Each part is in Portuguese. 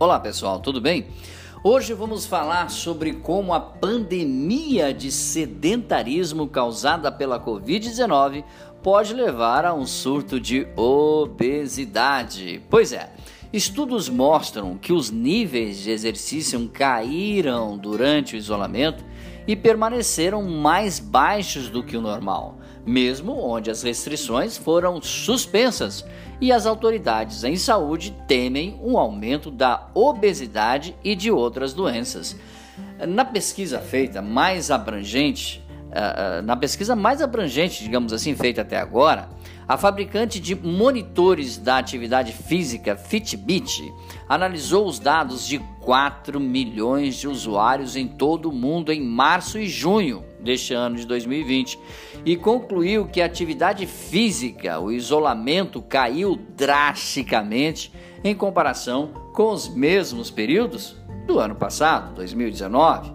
Olá pessoal, tudo bem? Hoje vamos falar sobre como a pandemia de sedentarismo causada pela Covid-19 pode levar a um surto de obesidade. Pois é, estudos mostram que os níveis de exercício caíram durante o isolamento e permaneceram mais baixos do que o normal, mesmo onde as restrições foram suspensas e as autoridades em saúde temem um aumento da obesidade e de outras doenças. Na pesquisa feita mais abrangente, eh, eh, na pesquisa mais abrangente, digamos assim, feita até agora, a fabricante de monitores da atividade física Fitbit analisou os dados de 4 milhões de usuários em todo o mundo em março e junho deste ano de 2020 e concluiu que a atividade física, o isolamento caiu drasticamente em comparação com os mesmos períodos do ano passado, 2019.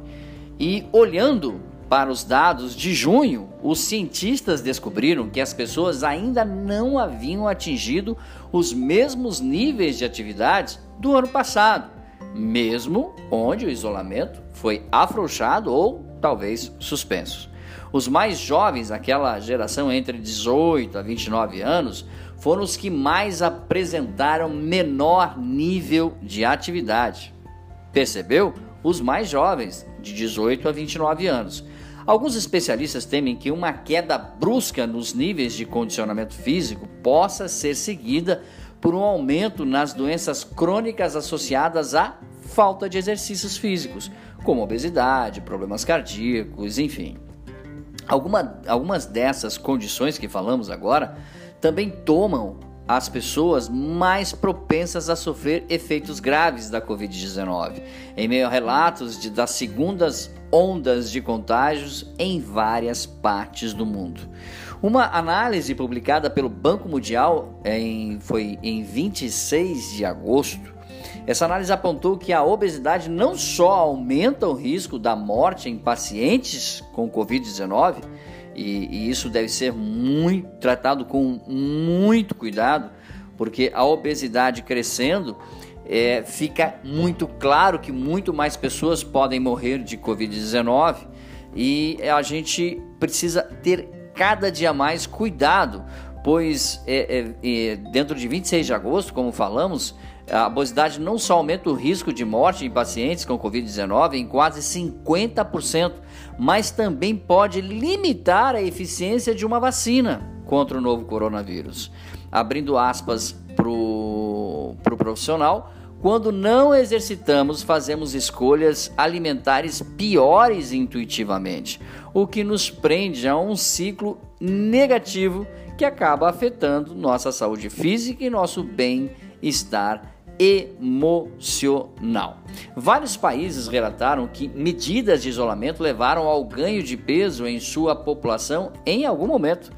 E olhando para os dados de junho, os cientistas descobriram que as pessoas ainda não haviam atingido os mesmos níveis de atividade do ano passado, mesmo onde o isolamento foi afrouxado ou talvez suspenso. Os mais jovens, aquela geração entre 18 a 29 anos, foram os que mais apresentaram menor nível de atividade. Percebeu? Os mais jovens, de 18 a 29 anos. Alguns especialistas temem que uma queda brusca nos níveis de condicionamento físico possa ser seguida por um aumento nas doenças crônicas associadas à falta de exercícios físicos, como obesidade, problemas cardíacos, enfim. Alguma, algumas dessas condições que falamos agora também tomam as pessoas mais propensas a sofrer efeitos graves da Covid-19, em meio a relatos de, das segundas ondas de contágios em várias partes do mundo. Uma análise publicada pelo Banco Mundial em, foi em 26 de agosto. Essa análise apontou que a obesidade não só aumenta o risco da morte em pacientes com Covid-19, e, e isso deve ser muito tratado com muito cuidado, porque a obesidade crescendo é, fica muito claro que muito mais pessoas podem morrer de Covid-19 e a gente precisa ter cada dia mais cuidado, pois é, é, é dentro de 26 de agosto, como falamos, a obesidade não só aumenta o risco de morte em pacientes com Covid-19 em quase 50%, mas também pode limitar a eficiência de uma vacina contra o novo coronavírus. Abrindo aspas para o pro profissional, quando não exercitamos, fazemos escolhas alimentares piores intuitivamente, o que nos prende a um ciclo negativo que acaba afetando nossa saúde física e nosso bem-estar emocional. Vários países relataram que medidas de isolamento levaram ao ganho de peso em sua população em algum momento.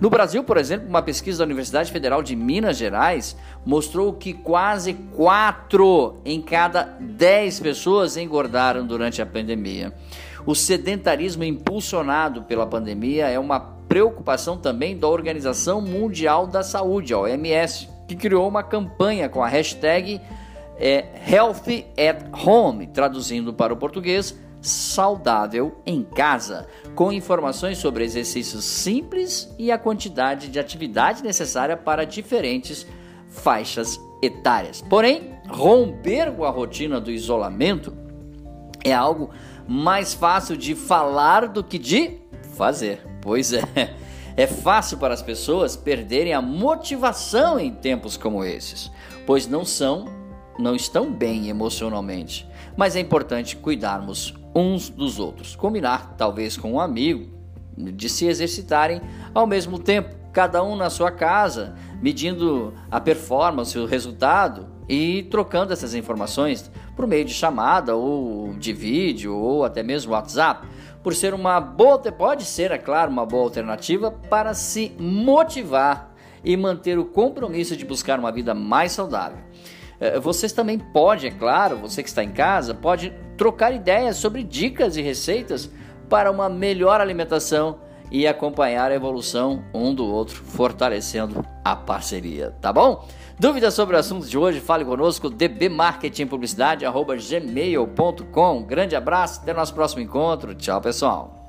No Brasil, por exemplo, uma pesquisa da Universidade Federal de Minas Gerais mostrou que quase 4 em cada 10 pessoas engordaram durante a pandemia. O sedentarismo impulsionado pela pandemia é uma preocupação também da Organização Mundial da Saúde, a OMS que criou uma campanha com a hashtag é, at Home, traduzindo para o português, saudável em casa, com informações sobre exercícios simples e a quantidade de atividade necessária para diferentes faixas etárias. Porém, romper com a rotina do isolamento é algo mais fácil de falar do que de fazer. Pois é. É fácil para as pessoas perderem a motivação em tempos como esses, pois não são, não estão bem emocionalmente. Mas é importante cuidarmos uns dos outros, combinar talvez com um amigo de se exercitarem ao mesmo tempo, cada um na sua casa, medindo a performance, o resultado e trocando essas informações por meio de chamada ou de vídeo ou até mesmo WhatsApp por ser uma boa, pode ser, é claro, uma boa alternativa para se motivar e manter o compromisso de buscar uma vida mais saudável. É, vocês também podem, é claro, você que está em casa, pode trocar ideias sobre dicas e receitas para uma melhor alimentação e acompanhar a evolução um do outro, fortalecendo a parceria, tá bom? Dúvidas sobre o assunto de hoje? Fale conosco, dbmarketingpublicidade.gmail.com. Grande abraço, até nosso próximo encontro. Tchau, pessoal.